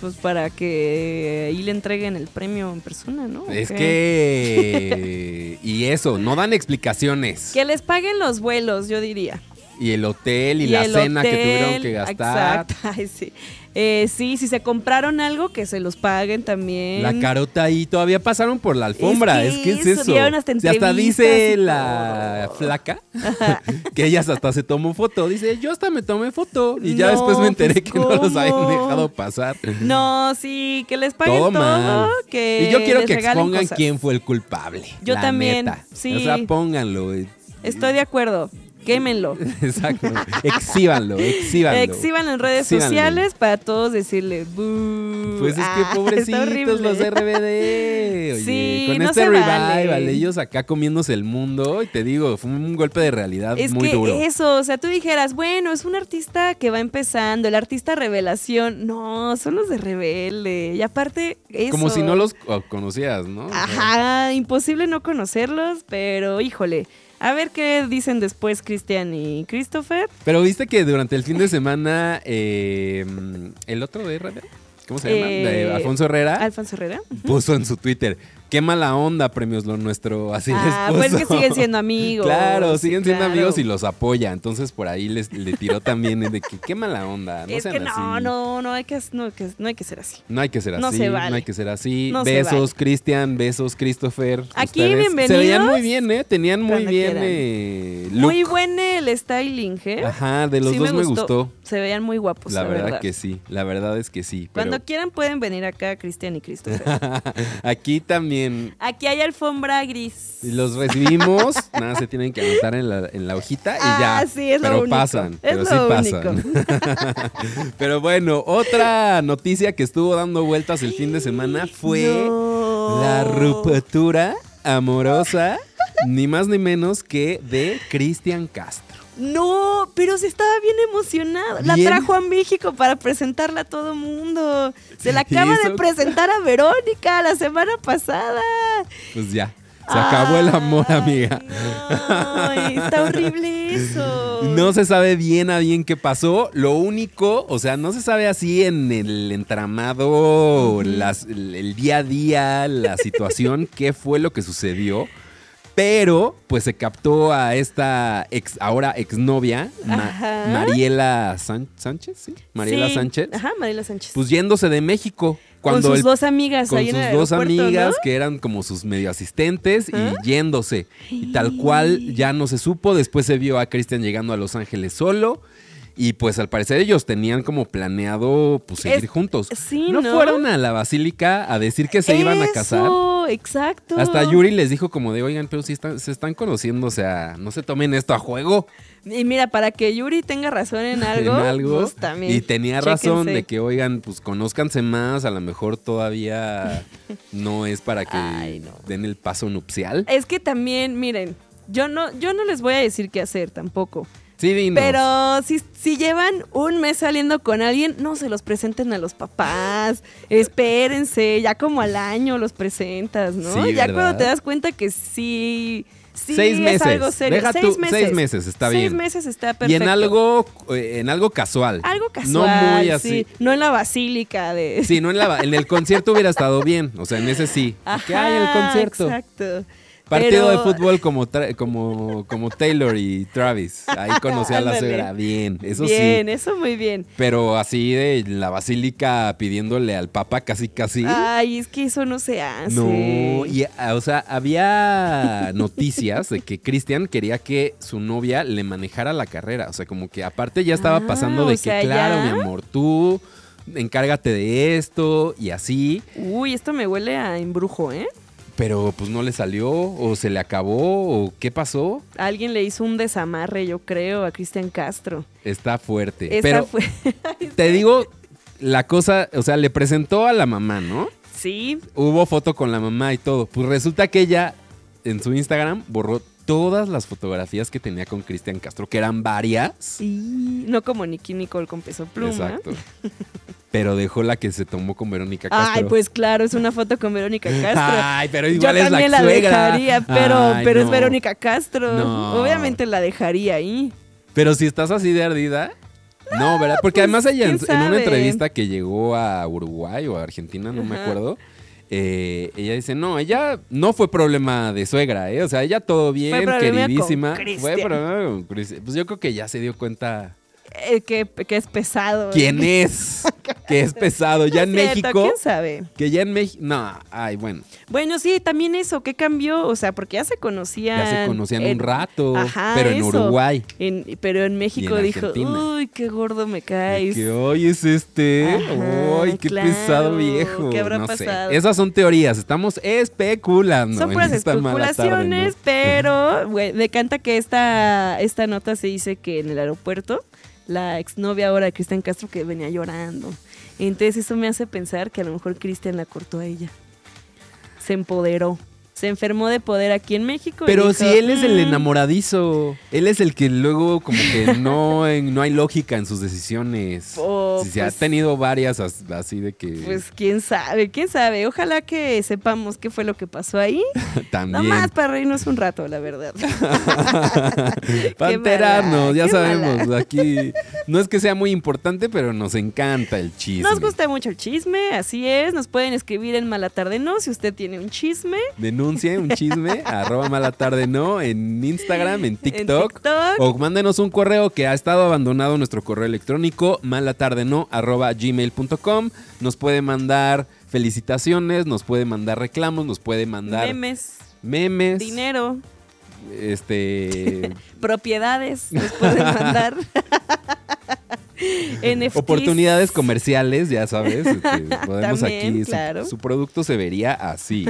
Pues para que ahí le entreguen el premio en persona, ¿no? Es que. y eso, no dan explicaciones. Que les paguen los vuelos, yo diría. Y el hotel y, la cena que tuvieron que gastar. Exacto. Ay, sí. Eh, sí, si se compraron algo, que se los paguen también. La carota ahí todavía pasaron por la alfombra. Es Es que, que es eso, hasta O sea, hasta dice la flaca que ella hasta se tomó foto. Dice, yo hasta me tomé foto. Y ya No, después me enteré pues, que no los habían dejado pasar. No, sí, que les paguen todo todo. que y yo quiero que expongan cosas. quién fue el culpable. Yo la también, neta. sí. O sea, pónganlo. eh. Estoy de acuerdo. Quémenlo. Exacto. Exhíbanlo, exhíbanlo. Exhiban en redes sociales para todos decirle "Bú". Pues es Ah, que está pobrecitos los RBD. Oye, Sí, con no este revival, vale. ellos acá comiéndose el mundo. Y te digo, fue un golpe de realidad Es muy que duro. eso, o sea, tú dijeras, bueno, es un artista que va empezando, el artista revelación. No, son los de Rebelde. Y aparte, eso. Como si no los co- conocías, ¿no? Ajá, imposible no conocerlos, pero híjole. A ver qué dicen después Cristian y Christopher. Pero viste que durante el fin de semana, eh, el otro de RBD, ¿cómo se llama? Eh, De Alfonso Herrera, Alfonso Herrera. puso en su Twitter, qué mala onda, premios lo nuestro. Así Ah, pues que siguen siendo amigos. Claro, siguen siendo amigos y los apoya. Entonces por ahí les, le tiró también de que qué mala onda. No es sean que no, así. no, no hay que, no, que- no hay que ser así. No hay que ser así, No se vale. no hay que ser así. No se besos, Cristian, besos, Christopher. Aquí, Ustedes Se bienvenidos. veían muy bien, ¿eh? Tenían muy Cuando bien eh, look. Muy buen el styling, ¿eh? Ajá, de los Sí dos me gustó. Se veían muy guapos, la, la, verdad, que sí, la verdad es que sí. Pero Cuando quieran pueden venir acá, Cristian y Christopher. aquí también Aquí hay alfombra gris. los recibimos, nada se tienen que anotar en la, en la hojita y Ah, ya. sí, es lo pero único. pasan, Es pero lo sí pasan. pero bueno, otra noticia que estuvo dando vueltas el fin de semana fue No. la ruptura amorosa, ni más ni menos que de Cristian Castro. No, pero se estaba bien emocionado. La trajo a México para presentarla a todo mundo. Se la ¿Y acaba de presentar a Verónica la semana pasada. Pues ya, se acabó el amor, Ay, amiga. Ay, está horrible eso. No se sabe bien a bien qué pasó. Lo único, o sea, no se sabe así en el entramado, las- el día a día, la situación, qué fue lo que sucedió. Pero, pues se captó a esta ex, ahora exnovia, Ma-. Mariela San- Sánchez, ¿sí? Mariela Sí. Sánchez. Ajá, Mariela Sánchez. Pues yéndose de México. Cuando con sus el- dos amigas con ahí en sus el dos amigas ¿no? que eran como sus medio asistentes y yéndose. Y tal cual ya no se supo. Después se vio a Cristian llegando a Los Ángeles solo. Y pues al parecer ellos tenían como planeado pues seguir Es- juntos. sí, ¿No, ¿no? fueron a la basílica a decir que se iban a casar? Exacto. Hasta Yuri les dijo como de, oigan, pero si están, se están conociendo, o sea, no se tomen esto a juego. Y mira, para que Yuri tenga razón en algo, en algo. pues también. y tenía razón de que, oigan, pues conózcanse más, a lo mejor todavía no es para que Ay, no. den el paso nupcial. Es que también, miren, yo no, yo no les voy a decir qué hacer tampoco. Sí, dinos. Pero si, si llevan un mes saliendo con alguien, no se los presenten a los papás. Espérense, ya como al año los presentas, ¿no? Sí, ya ¿verdad? cuando te das cuenta que sí, sí Seis es meses. algo serio. Deja seis tú, meses. seis meses, está Seis bien. meses está perfecto. y en algo, eh, en algo casual. Algo casual. No muy así. sí. No en la basílica de... Sí, no en, la, en el concierto hubiera estado bien. O sea, en ese sí. que hay el Ajá, concierto. Exacto. Partido Pero- de fútbol como, como, como Taylor y Travis. Ahí conocí a la suegra. Bien, eso bien, sí. eso muy bien. Pero así de la basílica pidiéndole al papa casi casi. Ay, es que eso no se hace. No, y ah, o sea, había noticias de que Cristian quería que su novia le manejara la carrera. O sea, como que aparte ya estaba Ah, pasando de sea, que, claro, ¿ya? mi amor, tú encárgate de esto y así. Uy, esto me huele a embrujo, ¿eh? Pero pues no le salió, o se le acabó, o qué pasó. Alguien le hizo un desamarre, yo creo, a Cristian Castro. Está fuerte. Pero fue. te digo, la cosa, o sea, le presentó a la mamá, ¿no? sí, Hubo foto con la mamá y todo. Pues resulta que ella en su Instagram borró todas las fotografías que tenía con Cristian Castro, que eran varias. sí. No como Nicky Nicole con peso pluma. Exacto. Pero dejó la que se tomó con Verónica Castro. Ay, pues claro, es una foto con Verónica Castro. Ay, pero igual Yo es la también la, suegra. dejaría, pero, Ay, pero es. Verónica Castro. No. Obviamente la dejaría ahí. Pero si estás así de ardida. No, ¿verdad? Porque además ella en, pues, una entrevista que llegó a Uruguay o a Argentina, no me acuerdo, eh, ella dice, no, ella no fue problema de suegra, ¿eh? O sea, ella todo bien, con queridísima. Fue problema con Cristian. Pues yo creo que ya se dio cuenta Eh, que, que es pesado. quién es, que es pesado. Ya en cierto, México, ¿Quién sabe? que ya en México, no, ay, bueno, Bueno, sí, también eso, ¿qué cambió? O sea, porque ya se conocían. ya se conocían un rato, Ajá, pero en. Uruguay. En- pero en México en dijo, uy, qué gordo me caes. Que hoy es este. Ajá, Ay, qué claro. pesado viejo. ¿Qué habrá no pasado? sé. Esas son teorías. Estamos especulando. Son puras especulaciones, pero me encanta que esta, esta nota se dice que en el aeropuerto, la exnovia ahora de Cristian Castro que venía llorando. Entonces eso me hace pensar que a lo mejor Cristian la cortó a ella. Se empoderó. Se enfermó de poder aquí en México. Pero dijo, si él es el "Mm, enamoradizo, él es el que luego como que no, en- no hay lógica en sus decisiones. Oh, si se ha pues- tenido varias as- así de que Pues quién sabe, quién sabe. Ojalá que sepamos qué fue lo que pasó ahí. también. Nomás para reírnos un rato, la verdad. Para enterarnos, ya sabemos. mala. Aquí no es que sea muy importante, pero nos encanta el chisme. Nos gusta mucho el chisme, así es. Nos pueden escribir en Malatarde No si usted tiene un chisme. Denuncie un chisme, arroba mala tarde no, en Instagram, en TikTok. TikTok. O mándenos un correo que ha estado abandonado nuestro correo electrónico, malatardeno, arroba gmail.com. Nos puede mandar felicitaciones, nos puede mandar reclamos, nos puede mandar Memes, memes, dinero, este, propiedades, nos pueden mandar. NFTs. oportunidades comerciales, ya sabes. este, podemos También, aquí, claro. su, producto se vería así.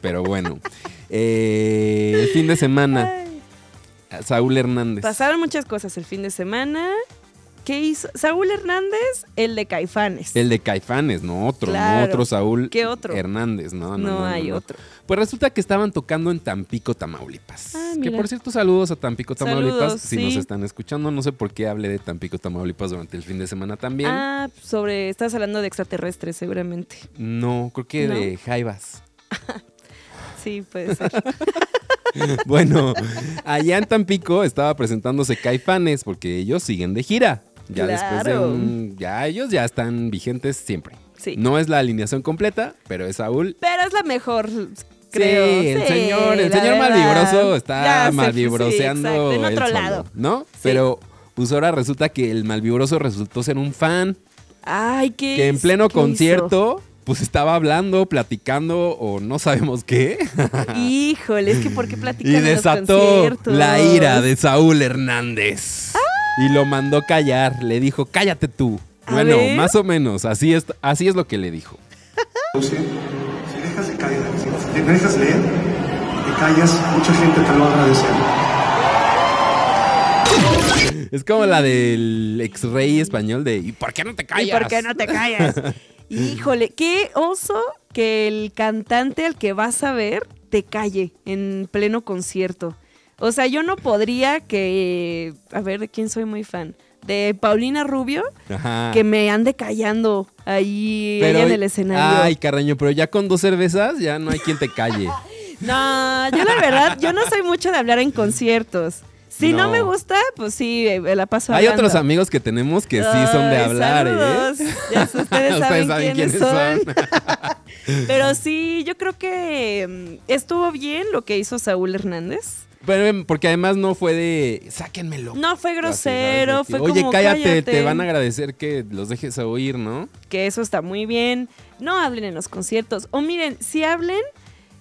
Pero bueno, eh, el fin de semana, Saúl Hernández. Pasaron muchas cosas el fin de semana. ¿Qué hizo? Saúl Hernández, el de Caifanes. El de Caifanes, no otro, no otro Saúl ¿Qué otro? Hernández, no, no, no, no, hay no. otro. Pues resulta que estaban tocando en Tampico, Tamaulipas. Ah, que por cierto, saludos a Tampico, Tamaulipas. Saludos, si sí. nos están escuchando, no sé por qué hablé de Tampico, Tamaulipas durante el fin de semana también. Ah, sobre. Estás hablando de extraterrestres, seguramente. No, creo que ¿No? de Jaivas. Sí, puede ser. bueno, allá en Tampico estaba presentándose Caifanes porque ellos siguen de gira. Ya después de un. Ya ellos ya están vigentes siempre. Sí. No es la alineación completa, pero es Saúl. Pero es la mejor. creo. Sí, el Sí, señor, el señor verdad. malvibroso está se- sí, malvibroseando. exacto, en otro solo, lado. ¿No? Pero pues ahora resulta que el malvibroso resultó ser un fan Ay, qué. que en pleno hizo? concierto pues estaba hablando, platicando o no sabemos qué. Híjole, es que ¿por qué platican y en los desató conciertos? la ira de Saúl Hernández. Y lo mandó callar, le dijo, cállate tú. A bueno, ver. más o menos, así es, así es lo que le dijo. Si dejas de callar, si te dejas leer, te callas, mucha gente te lo va a agradecer. Es como la del ex rey español de ¿y por qué no te callas? ¿Y por qué no te callas? Híjole, qué oso que el cantante al que vas a ver te calle en pleno concierto. O sea, yo no podría que. A ver, ¿de quién soy muy fan? De Paulina Rubio, Ajá. que me ande callando ahí ella en el escenario. Ay, Carreño, pero ya con dos cervezas ya no hay quien te calle. No, yo la verdad, yo no soy mucho de hablar en conciertos. Si no, No. me gusta, pues sí, eh, me la paso hay hablando. otros amigos que tenemos que sí son de hablar, saludos. ¿eh? Ya sé, ustedes saben, quiénes, son. Pero sí, yo creo que mm, estuvo bien lo que hizo Saúl Hernández. Pero, em, porque además no fue de sáquenmelo. No fue Así, grosero, que, fue Oye, como cállate, te cállate". van a agradecer que los dejes a oír, ¿no? que eso está muy bien. No hablen en los conciertos. O miren, si hablen,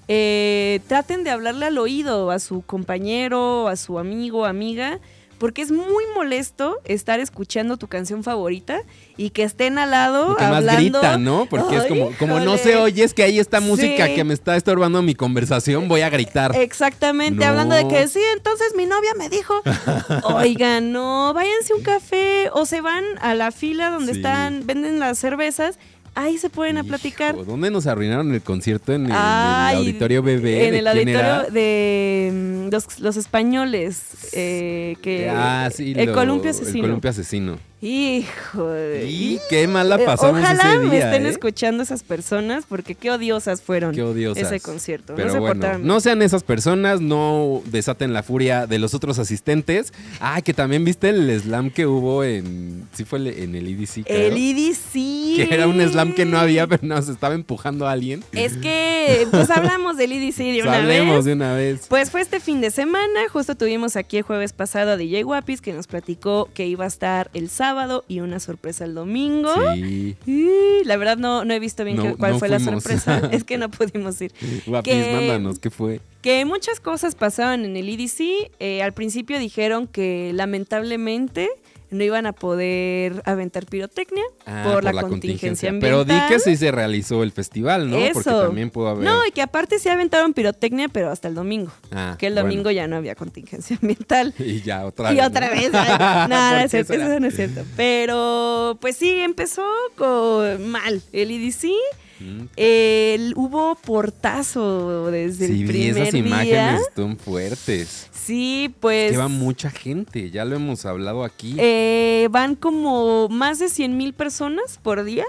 eh, traten de hablarle al oído a su compañero, a su amigo, amiga, porque es muy molesto estar escuchando tu canción favorita y que estén al lado Y que más hablando. grita, ¿no? Porque es como, como no se oye, es que hay esta música Sí. que me está estorbando mi conversación, voy a gritar. Exactamente, No. hablando de que sí, entonces mi novia me dijo, oigan, no, váyanse un café o se van a la fila donde Sí. están, venden las cervezas, ahí se pueden a platicar. ¿Dónde nos arruinaron el concierto? En el, en el auditorio bebé. En ¿De el auditorio era? de mm, los, los españoles. eh, que, Ah, sí, el lo- columpio El asesino. columpio asesino. Hijo de- Y qué mal la Eh, pasamos Ojalá ese me día, estén ¿eh? escuchando esas personas porque qué odiosas fueron Qué odiosas. ese concierto. Pero no se bueno, portaron no sean esas personas, no desaten la furia de los otros asistentes. Ah, que también viste el slam que hubo en. Sí, fue en el EDC. creo. El EDC. Que era un slam que no había, pero no, se estaba empujando a alguien. Es que, pues hablamos del EDC de una Hablemos vez. de una vez. Pues fue este fin de semana, justo tuvimos aquí el jueves pasado a DJ Guapis que nos platicó que iba a estar el sábado y una sorpresa el domingo. Sí. Y la verdad no, no he visto bien No- cuál no fue la sorpresa. es que no pudimos ir. Guapis, Que- mándanos, ¿qué fue? Que muchas cosas pasaban en el EDC. Eh, al principio dijeron que lamentablemente no iban a poder aventar pirotecnia Ah, por, la, contingencia, Pero ambiental. di que sí se realizó el festival, ¿no? Porque Eso. también pudo haber. No, y que aparte sí aventaron pirotecnia, pero hasta el domingo. Ah, que el bueno. domingo ya no había contingencia ambiental. Y ya otra y vez. otra ¿no? vez. Nada, eso no es cierto. Pero, pues sí, empezó con mal el EDC. Mm. El- hubo portazo desde Sí, el primer esas día. imágenes, están fuertes. Sí, pues. que va mucha gente, ya lo hemos hablado aquí. eh, van como más de 100 mil personas por día.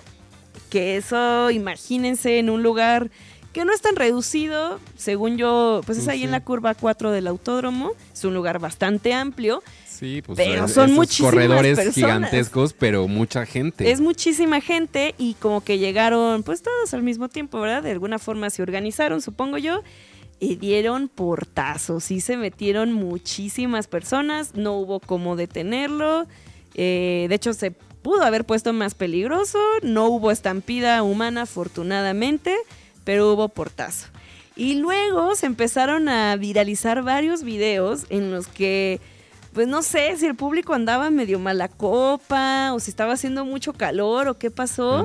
Que eso, imagínense, en un lugar que no es tan reducido, según yo, pues es ahí en la curva 4 del autódromo. Es un lugar bastante amplio. sí, pues pero es- son esos muchísimas corredores personas. gigantescos, pero mucha gente. Es muchísima gente y como que llegaron pues todos al mismo tiempo, ¿verdad? De alguna forma se organizaron, supongo yo, y dieron portazos. Sí se metieron muchísimas personas, no hubo cómo detenerlo. eh, de hecho, se pudo haber puesto más peligroso, no hubo estampida humana afortunadamente, pero hubo portazo. Y luego se empezaron a viralizar varios videos en los que pues no sé si el público andaba medio mala copa o si estaba haciendo mucho calor o qué pasó.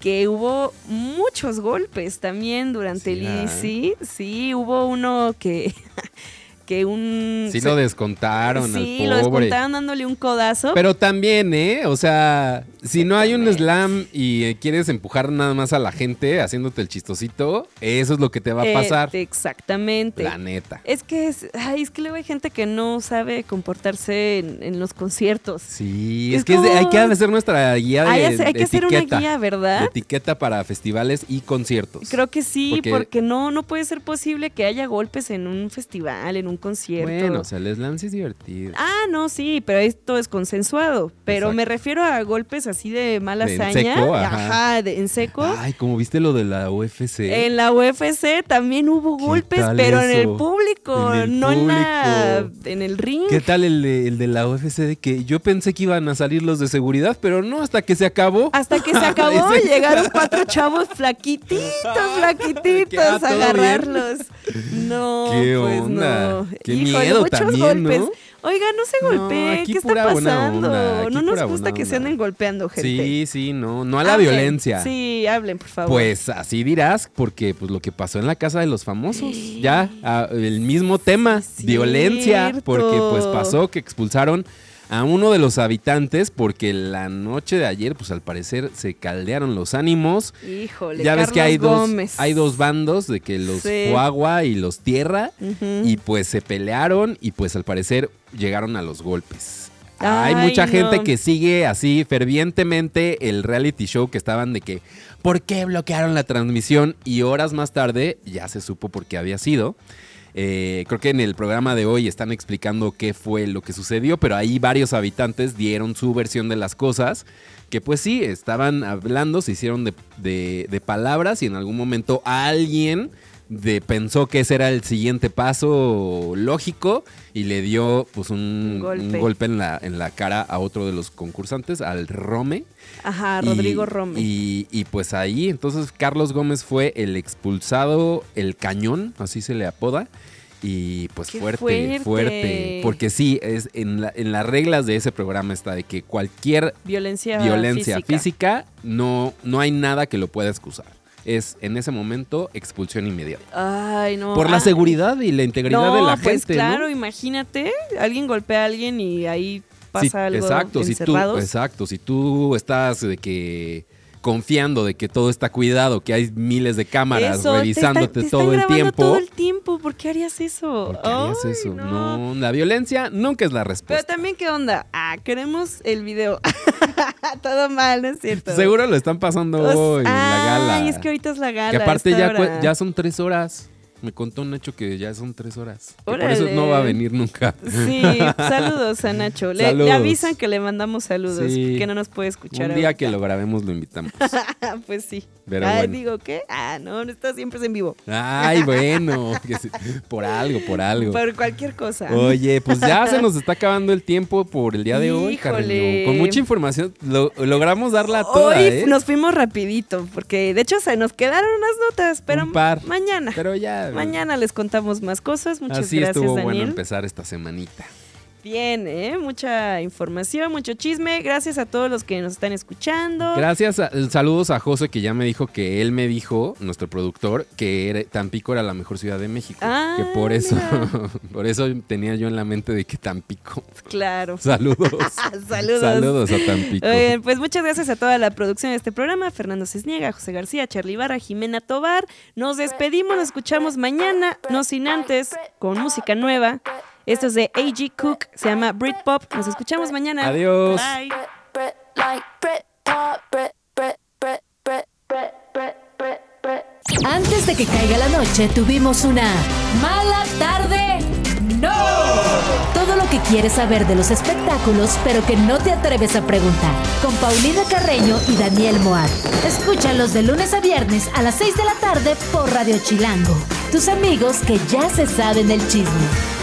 Que hubo muchos golpes también durante Sí, el ah. EDC. Sí, hubo uno que, que un... Sí se- lo descontaron Sí, al lo pobre. descontaron dándole un codazo. Pero también, ¿eh? O sea, si no hay un slam y eh, quieres empujar nada más a la gente haciéndote el chistosito, eso es lo que te va a Eh, pasar. exactamente. La neta. Es que es, ay, es que luego hay gente que no sabe comportarse en, en los conciertos. Sí, Es es, que es de- hay que hacer nuestra guía de Hay, hay que de hacer una etiqueta, guía, de ¿verdad? etiqueta para festivales y conciertos. Creo que sí, Porque- porque, no, no puede ser posible que haya golpes en un festival, en un un concierto. Bueno, o sea, el slam sí es divertido. Ah, no, sí, pero esto es consensuado. Pero Exacto. me refiero a golpes así de mala De en seco, ajá. ajá, de- en seco. Ay, como viste lo de la UFC. En la UFC también hubo ¿Qué golpes, pero en el público, En el no en la en el ring. ¿Qué tal el de, el de la UFC? De que yo pensé que iban a salir los de seguridad, pero no, hasta que se acabó. Hasta que se acabó, llegaron cuatro chavos flaquititos, flaquititos a agarrarlos. No, ¿Qué pues onda? no. Qué Híjole, miedo muchos también, ¿no? golpes. Oiga, no se No, golpeen, aquí ¿qué está pasando? no nos gusta que se anden golpeando, gente. Sí, sí, no, no a la Hablen. violencia. Sí, hablen, por favor. Pues así dirás, porque pues lo que pasó en la casa de los famosos, ya ah, el mismo tema, violencia, porque pues pasó que expulsaron a uno de los habitantes porque la noche de ayer pues al parecer se caldearon los ánimos. Híjole, ya ves que hay dos, hay dos bandos de que los Sí. y los tierra y pues se pelearon y pues al parecer llegaron a los golpes. Hay Ay, mucha gente que sigue así fervientemente el reality show que estaban de que ¿por qué bloquearon la transmisión? Y horas más tarde ya se supo por qué había sido. Eh, creo que en el programa de hoy están explicando qué fue lo que sucedió, pero ahí varios habitantes dieron su versión de las cosas, que pues sí, estaban hablando, se hicieron de, de- de palabras y en algún momento alguien de, pensó que ese era el siguiente paso lógico y le dio pues un, golpe. un golpe en, la, en la cara a otro de los concursantes, al Rome. Ajá, Y- Rodrigo Rome. Y, y, pues ahí, entonces Carlos Gómez fue el expulsado, el cañón, así se le apoda. Y pues ¡Qué fuerte, fuerte! fuerte, Porque sí, es en, la- en las reglas de ese programa está de que cualquier violencia, violencia física. física, no, no hay nada que lo pueda excusar. Es en ese momento expulsión inmediata. Ay, no. Por la ay. seguridad y la integridad no, de la pues gente. claro, ¿no? imagínate, alguien golpea a alguien y ahí pasa algo exacto, si tú, encerrados. exacto, si tú estás de que confiando de que todo está cuidado, que hay miles de cámaras Eso, te revisándote está- te están todo el tiempo. todo el tiempo, ¿por qué harías eso? ¿Por qué harías Ay, eso? no. No. la violencia nunca es la Pero respuesta. también, ¿qué onda? Ah, queremos el video. todo mal, ¿no es cierto? Seguro lo están pasando Os- hoy en la gala. Ay, es que ahorita es la gala. Que aparte ya, ya son tres horas. Me contó un hecho que ya son tres horas. Por eso no va a venir nunca. Sí, saludos a Nacho. Le, avisan que le mandamos saludos, Sí. que no nos puede escuchar. Un día ahorita. que lo grabemos lo invitamos. pues sí. Pero Ay, bueno. digo, ¿qué? Ah, no, no está siempre en vivo. Ay, bueno. Por algo, por algo. Por cualquier cosa. Oye, pues ya se nos está acabando el tiempo por el día de hoy. Carreño. Con mucha información lo- logramos darla toda, Hoy ¿eh? nos fuimos rapidito, porque de hecho se nos quedaron unas notas, pero Un par. mañana. Pero ya. Mañana les contamos más cosas. Muchas así gracias, estuvo bueno empezar esta semanita. Bien, ¿eh? Mucha información, mucho chisme. Gracias a todos los que nos están escuchando. Gracias, a- saludos a José que ya me dijo que él me dijo, nuestro productor, que era- Tampico era la mejor ciudad de México. Ah, que por eso, mira. por eso tenía yo en la mente de que Tampico. Claro. Saludos. Saludos. Saludos a Tampico. Pues muchas gracias a toda la producción de este programa, Fernando Cisniega, José García, Charlie Barra, Jimena Tobar. Nos despedimos, nos escuchamos mañana, no sin antes, con música nueva. Esto es de A.G. Cook, se llama Britpop. Nos escuchamos mañana. Adiós. Bye. Antes de que caiga la noche, tuvimos una mala tarde. ¡No! Todo lo que quieres saber de los espectáculos, pero que no te atreves a preguntar. Con Paulina Carreño y Daniel Moab. Escúchalos de lunes a viernes a las 6 de la tarde por Radio Chilango. Tus amigos que ya se saben del chisme.